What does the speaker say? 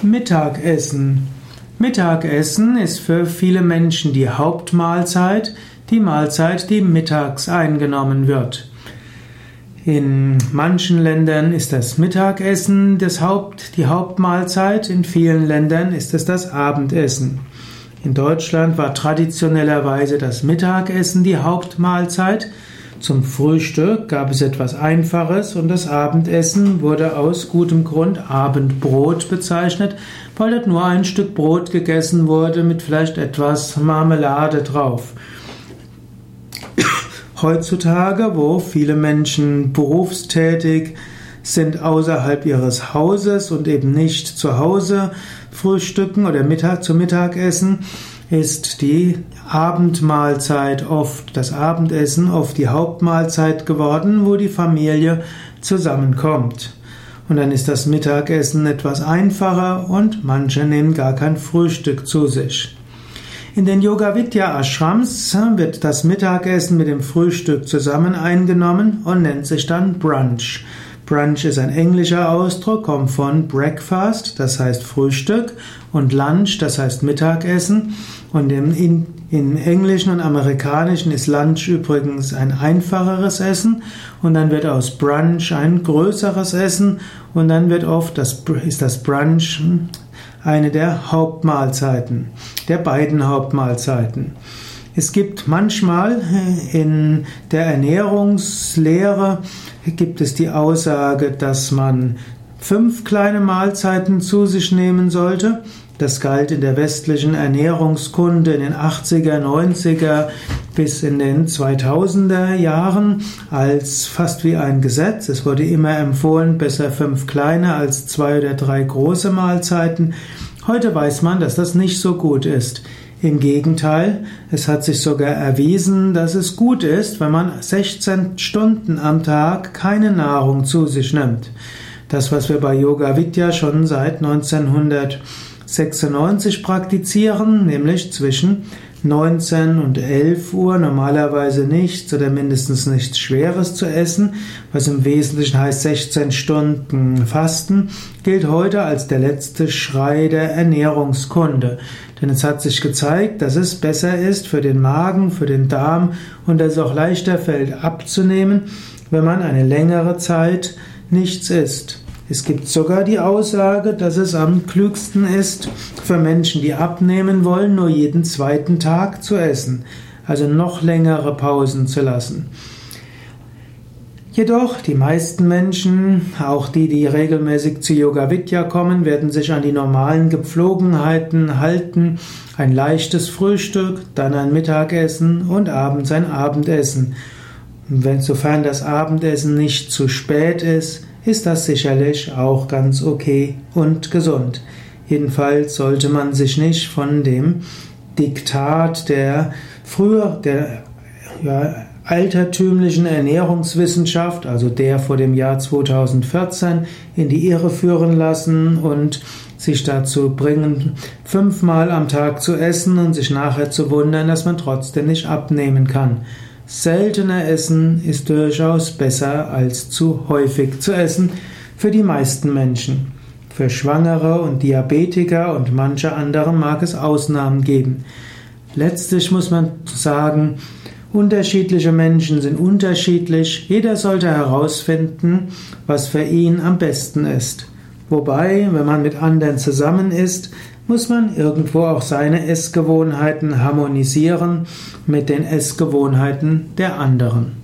Mittagessen. Mittagessen ist für viele Menschen die Hauptmahlzeit, die Mahlzeit, die mittags eingenommen wird. In manchen Ländern ist das Mittagessen das Haupt, die Hauptmahlzeit, in vielen Ländern ist es das Abendessen. In Deutschland war traditionellerweise das Mittagessen die Hauptmahlzeit, zum Frühstück gab es etwas Einfaches und das Abendessen wurde aus gutem Grund Abendbrot bezeichnet, weil dort nur ein Stück Brot gegessen wurde mit vielleicht etwas Marmelade drauf. Heutzutage, wo viele Menschen berufstätig sind außerhalb ihres Hauses und eben nicht zu Hause frühstücken oder Mittag zu Mittagessen, ist die Abendmahlzeit oft, das Abendessen oft die Hauptmahlzeit geworden, wo die Familie zusammenkommt. Und dann ist das Mittagessen etwas einfacher und manche nehmen gar kein Frühstück zu sich. In den Yoga Vidya Ashrams wird das Mittagessen mit dem Frühstück zusammen eingenommen und nennt sich dann Brunch. Brunch ist ein englischer Ausdruck, kommt von Breakfast, das heißt Frühstück, und Lunch, das heißt Mittagessen. Und im, in, im Englischen und Amerikanischen ist Lunch übrigens ein einfacheres Essen und dann wird aus Brunch ein größeres Essen und dann wird oft das, ist das Brunch eine der Hauptmahlzeiten, der beiden Hauptmahlzeiten. Es gibt manchmal in der Ernährungslehre gibt es die Aussage, dass man fünf kleine Mahlzeiten zu sich nehmen sollte. Das galt in der westlichen Ernährungskunde in den 80er, 90er bis in den 2000er Jahren als fast wie ein Gesetz. Es wurde immer empfohlen, besser fünf kleine als zwei oder drei große Mahlzeiten. Heute weiß man, dass das nicht so gut ist. Im Gegenteil, es hat sich sogar erwiesen, dass es gut ist, wenn man 16 Stunden am Tag keine Nahrung zu sich nimmt. Das, was wir bei Yoga Vidya schon seit 1996 praktizieren, nämlich zwischen 19 und 11 Uhr normalerweise nichts oder mindestens nichts Schweres zu essen, was im Wesentlichen heißt 16 Stunden Fasten, gilt heute als der letzte Schrei der Ernährungskunde. Denn es hat sich gezeigt, dass es besser ist für den Magen, für den Darm und dass es auch leichter fällt abzunehmen, wenn man eine längere Zeit nichts isst. Es gibt sogar die Aussage, dass es am klügsten ist, für Menschen, die abnehmen wollen, nur jeden zweiten Tag zu essen, also noch längere Pausen zu lassen. Jedoch, die meisten Menschen, auch die, die regelmäßig zu Yoga Vidya kommen, werden sich an die normalen Gepflogenheiten halten. Ein leichtes Frühstück, dann ein Mittagessen und abends ein Abendessen. Und wenn, sofern das Abendessen nicht zu spät ist, ist das sicherlich auch ganz okay und gesund. Jedenfalls sollte man sich nicht von dem Diktat der früher der ja, altertümlichen Ernährungswissenschaft, also der vor dem Jahr 2014, in die Irre führen lassen und sich dazu bringen, fünfmal am Tag zu essen und sich nachher zu wundern, dass man trotzdem nicht abnehmen kann. Seltener essen ist durchaus besser als zu häufig zu essen für die meisten Menschen. Für Schwangere und Diabetiker und manche andere mag es Ausnahmen geben. Letztlich muss man sagen, unterschiedliche Menschen sind unterschiedlich. Jeder sollte herausfinden, was für ihn am besten ist. Wobei, wenn man mit anderen zusammen ist, muss man irgendwo auch seine Essgewohnheiten harmonisieren mit den Essgewohnheiten der anderen.